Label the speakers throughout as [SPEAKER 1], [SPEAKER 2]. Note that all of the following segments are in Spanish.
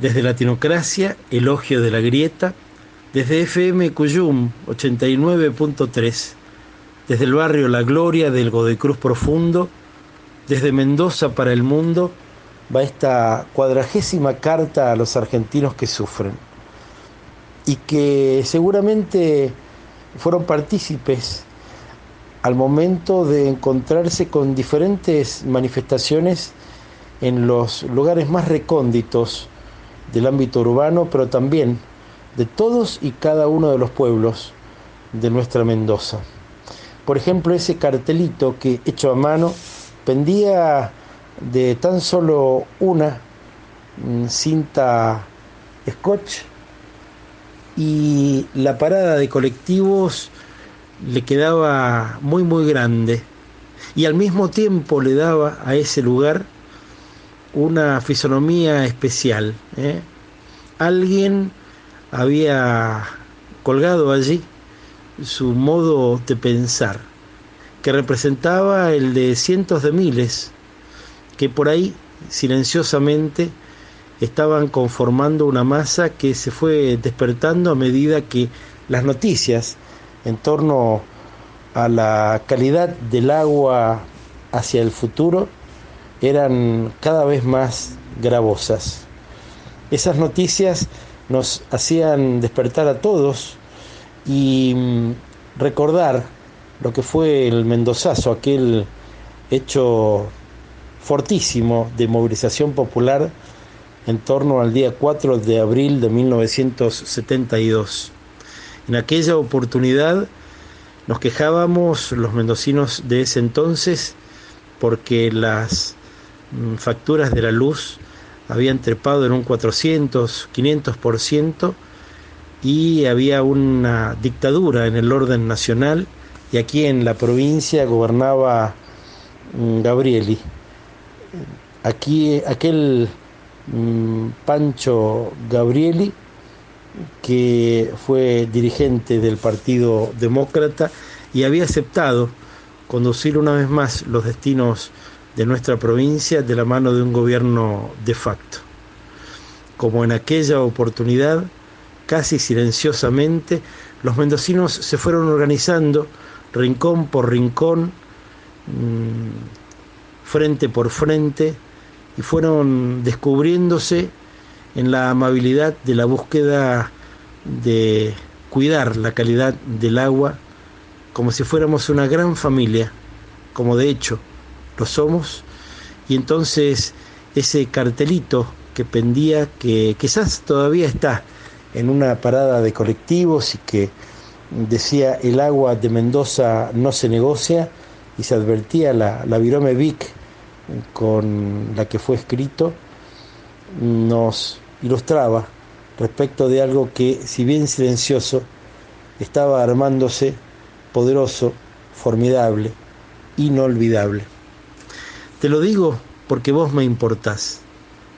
[SPEAKER 1] Desde Latinocracia, Elogio de la Grieta, desde FM Cuyum 89.3, desde el barrio La Gloria del Godecruz Profundo, desde Mendoza para el mundo, va esta cuadragésima carta a los argentinos que sufren y que seguramente fueron partícipes al momento de encontrarse con diferentes manifestaciones en los lugares más recónditos del ámbito urbano, pero también de todos y cada uno de los pueblos de nuestra Mendoza. Por ejemplo, ese cartelito que hecho a mano pendía de tan solo una mm, cinta scotch y la parada de colectivos le quedaba muy muy grande y al mismo tiempo le daba a ese lugar una fisonomía especial. ¿eh? Alguien había colgado allí su modo de pensar, que representaba el de cientos de miles que por ahí silenciosamente estaban conformando una masa que se fue despertando a medida que las noticias en torno a la calidad del agua hacia el futuro eran cada vez más gravosas. Esas noticias nos hacían despertar a todos y mm, recordar lo que fue el Mendozazo, aquel hecho fortísimo de movilización popular en torno al día 4 de abril de 1972. En aquella oportunidad nos quejábamos los mendocinos de ese entonces porque las facturas de la luz habían trepado en un 400, 500% y había una dictadura en el orden nacional y aquí en la provincia gobernaba mm, Gabrieli. Aquí aquel mm, Pancho Gabrieli que fue dirigente del Partido Demócrata y había aceptado conducir una vez más los destinos de nuestra provincia de la mano de un gobierno de facto. Como en aquella oportunidad, casi silenciosamente, los mendocinos se fueron organizando rincón por rincón, mm, frente por frente, y fueron descubriéndose en la amabilidad de la búsqueda de cuidar la calidad del agua como si fuéramos una gran familia, como de hecho lo somos, y entonces ese cartelito que pendía, que quizás todavía está en una parada de colectivos y que decía el agua de Mendoza no se negocia y se advertía la, la virome Vic con la que fue escrito, nos ilustraba respecto de algo que, si bien silencioso, estaba armándose poderoso, formidable, inolvidable. Te lo digo porque vos me importás.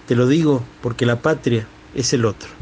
[SPEAKER 1] Te lo digo porque la patria es el otro.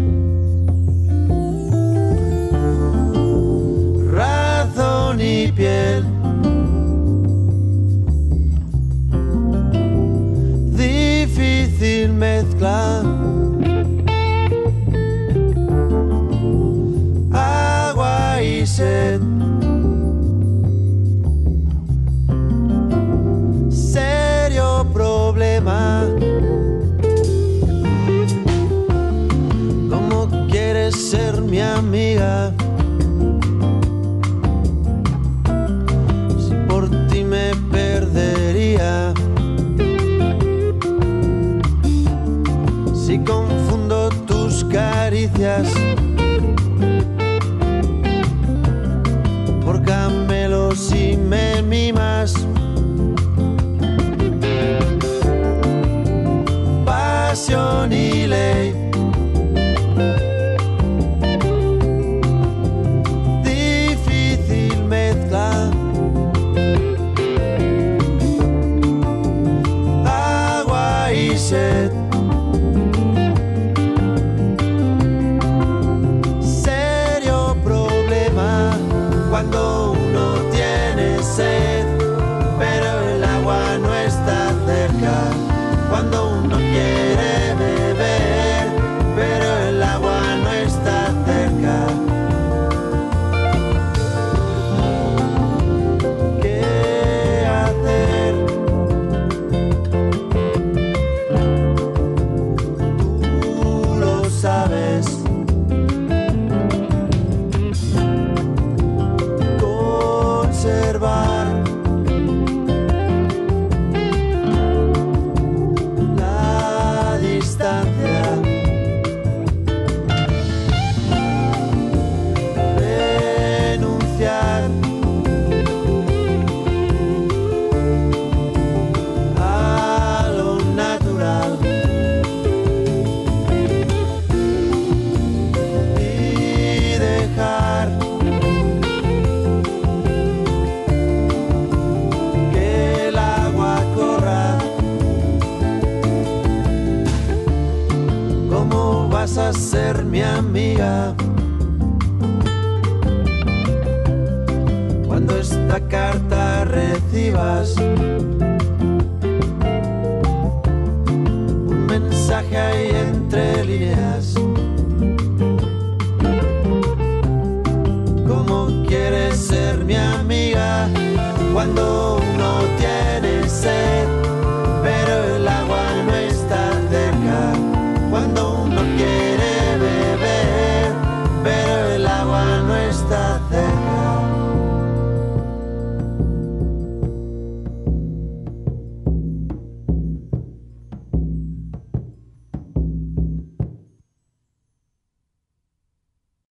[SPEAKER 2] Agua y sed. Serio problema. ¿Cómo quieres ser mi amiga? esta carta recibas un mensaje ahí entre líneas. ¿Cómo quieres ser mi amiga cuando